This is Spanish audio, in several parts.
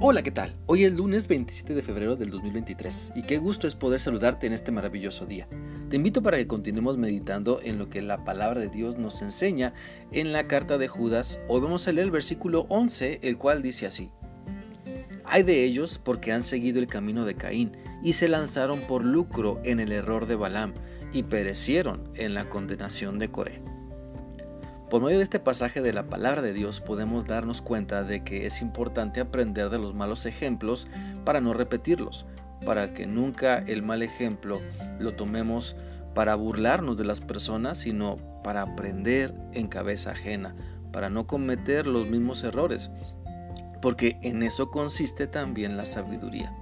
Hola, ¿qué tal? Hoy es lunes 27 de febrero del 2023 y qué gusto es poder saludarte en este maravilloso día. Te invito para que continuemos meditando en lo que la palabra de Dios nos enseña en la carta de Judas. Hoy vamos a leer el versículo 11, el cual dice así. Hay de ellos porque han seguido el camino de Caín y se lanzaron por lucro en el error de Balaam y perecieron en la condenación de Coré. Por medio de este pasaje de la palabra de Dios podemos darnos cuenta de que es importante aprender de los malos ejemplos para no repetirlos, para que nunca el mal ejemplo lo tomemos para burlarnos de las personas, sino para aprender en cabeza ajena, para no cometer los mismos errores, porque en eso consiste también la sabiduría.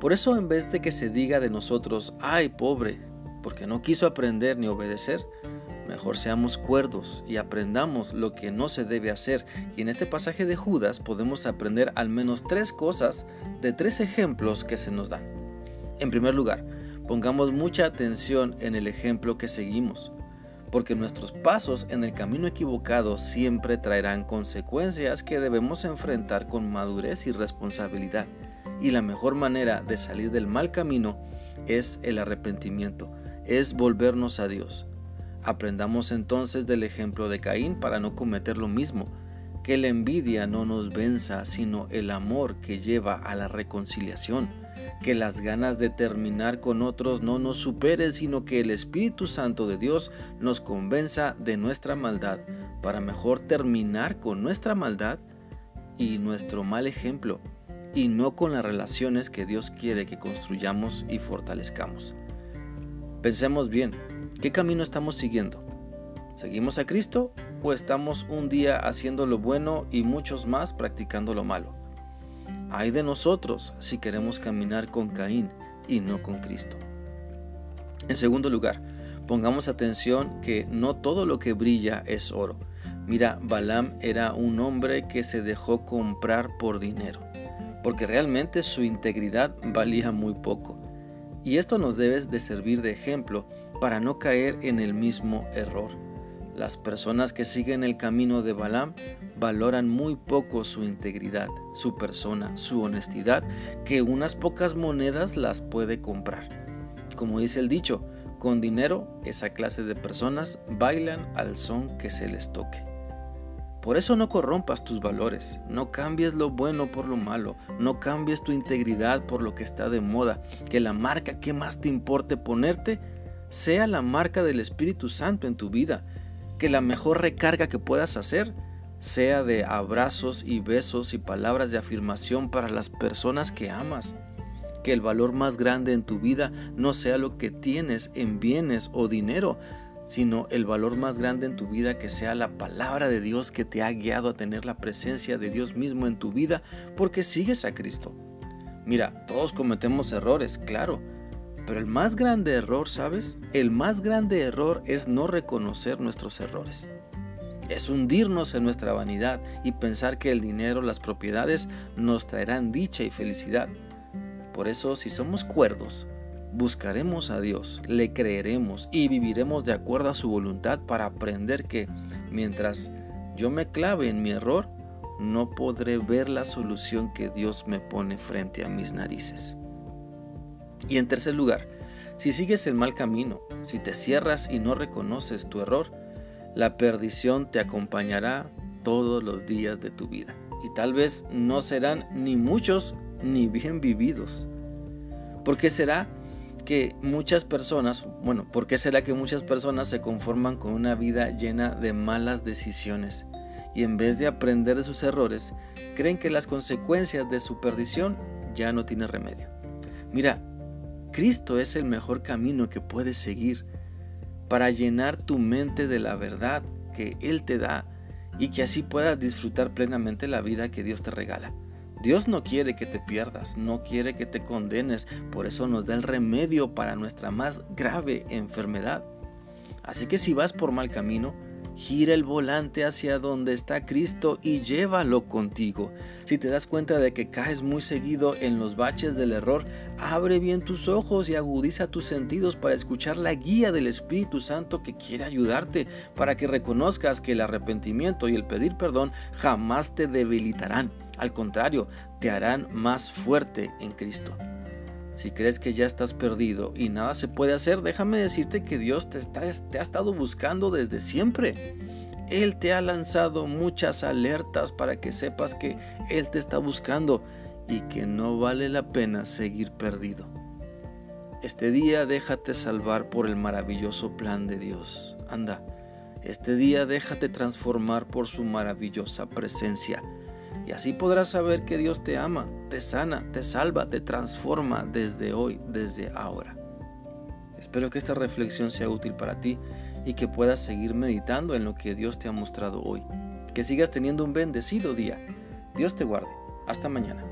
Por eso en vez de que se diga de nosotros, ay pobre, porque no quiso aprender ni obedecer, Mejor seamos cuerdos y aprendamos lo que no se debe hacer. Y en este pasaje de Judas podemos aprender al menos tres cosas de tres ejemplos que se nos dan. En primer lugar, pongamos mucha atención en el ejemplo que seguimos, porque nuestros pasos en el camino equivocado siempre traerán consecuencias que debemos enfrentar con madurez y responsabilidad. Y la mejor manera de salir del mal camino es el arrepentimiento, es volvernos a Dios. Aprendamos entonces del ejemplo de Caín para no cometer lo mismo, que la envidia no nos venza, sino el amor que lleva a la reconciliación, que las ganas de terminar con otros no nos supere, sino que el Espíritu Santo de Dios nos convenza de nuestra maldad, para mejor terminar con nuestra maldad y nuestro mal ejemplo, y no con las relaciones que Dios quiere que construyamos y fortalezcamos. Pensemos bien, ¿Qué camino estamos siguiendo? ¿Seguimos a Cristo o estamos un día haciendo lo bueno y muchos más practicando lo malo? Hay de nosotros si queremos caminar con Caín y no con Cristo. En segundo lugar, pongamos atención que no todo lo que brilla es oro. Mira, Balaam era un hombre que se dejó comprar por dinero, porque realmente su integridad valía muy poco. Y esto nos debe de servir de ejemplo para no caer en el mismo error. Las personas que siguen el camino de Balaam valoran muy poco su integridad, su persona, su honestidad, que unas pocas monedas las puede comprar. Como dice el dicho, con dinero esa clase de personas bailan al son que se les toque. Por eso no corrompas tus valores, no cambies lo bueno por lo malo, no cambies tu integridad por lo que está de moda, que la marca que más te importe ponerte sea la marca del Espíritu Santo en tu vida, que la mejor recarga que puedas hacer sea de abrazos y besos y palabras de afirmación para las personas que amas. Que el valor más grande en tu vida no sea lo que tienes en bienes o dinero, sino el valor más grande en tu vida que sea la palabra de Dios que te ha guiado a tener la presencia de Dios mismo en tu vida porque sigues a Cristo. Mira, todos cometemos errores, claro, pero el más grande error, ¿sabes? El más grande error es no reconocer nuestros errores. Es hundirnos en nuestra vanidad y pensar que el dinero, las propiedades nos traerán dicha y felicidad. Por eso, si somos cuerdos, buscaremos a Dios, le creeremos y viviremos de acuerdo a su voluntad para aprender que mientras yo me clave en mi error, no podré ver la solución que Dios me pone frente a mis narices. Y en tercer lugar, si sigues el mal camino, si te cierras y no reconoces tu error, la perdición te acompañará todos los días de tu vida. Y tal vez no serán ni muchos ni bien vividos. ¿Por qué será que muchas personas, bueno, por qué será que muchas personas se conforman con una vida llena de malas decisiones? Y en vez de aprender de sus errores, creen que las consecuencias de su perdición ya no tienen remedio. Mira, Cristo es el mejor camino que puedes seguir para llenar tu mente de la verdad que Él te da y que así puedas disfrutar plenamente la vida que Dios te regala. Dios no quiere que te pierdas, no quiere que te condenes, por eso nos da el remedio para nuestra más grave enfermedad. Así que si vas por mal camino, Gira el volante hacia donde está Cristo y llévalo contigo. Si te das cuenta de que caes muy seguido en los baches del error, abre bien tus ojos y agudiza tus sentidos para escuchar la guía del Espíritu Santo que quiere ayudarte para que reconozcas que el arrepentimiento y el pedir perdón jamás te debilitarán. Al contrario, te harán más fuerte en Cristo. Si crees que ya estás perdido y nada se puede hacer, déjame decirte que Dios te, está, te ha estado buscando desde siempre. Él te ha lanzado muchas alertas para que sepas que Él te está buscando y que no vale la pena seguir perdido. Este día déjate salvar por el maravilloso plan de Dios. Anda, este día déjate transformar por su maravillosa presencia y así podrás saber que Dios te ama, te sana, te salva, te transforma desde hoy, desde ahora. Espero que esta reflexión sea útil para ti y que puedas seguir meditando en lo que Dios te ha mostrado hoy. Que sigas teniendo un bendecido día. Dios te guarde. Hasta mañana.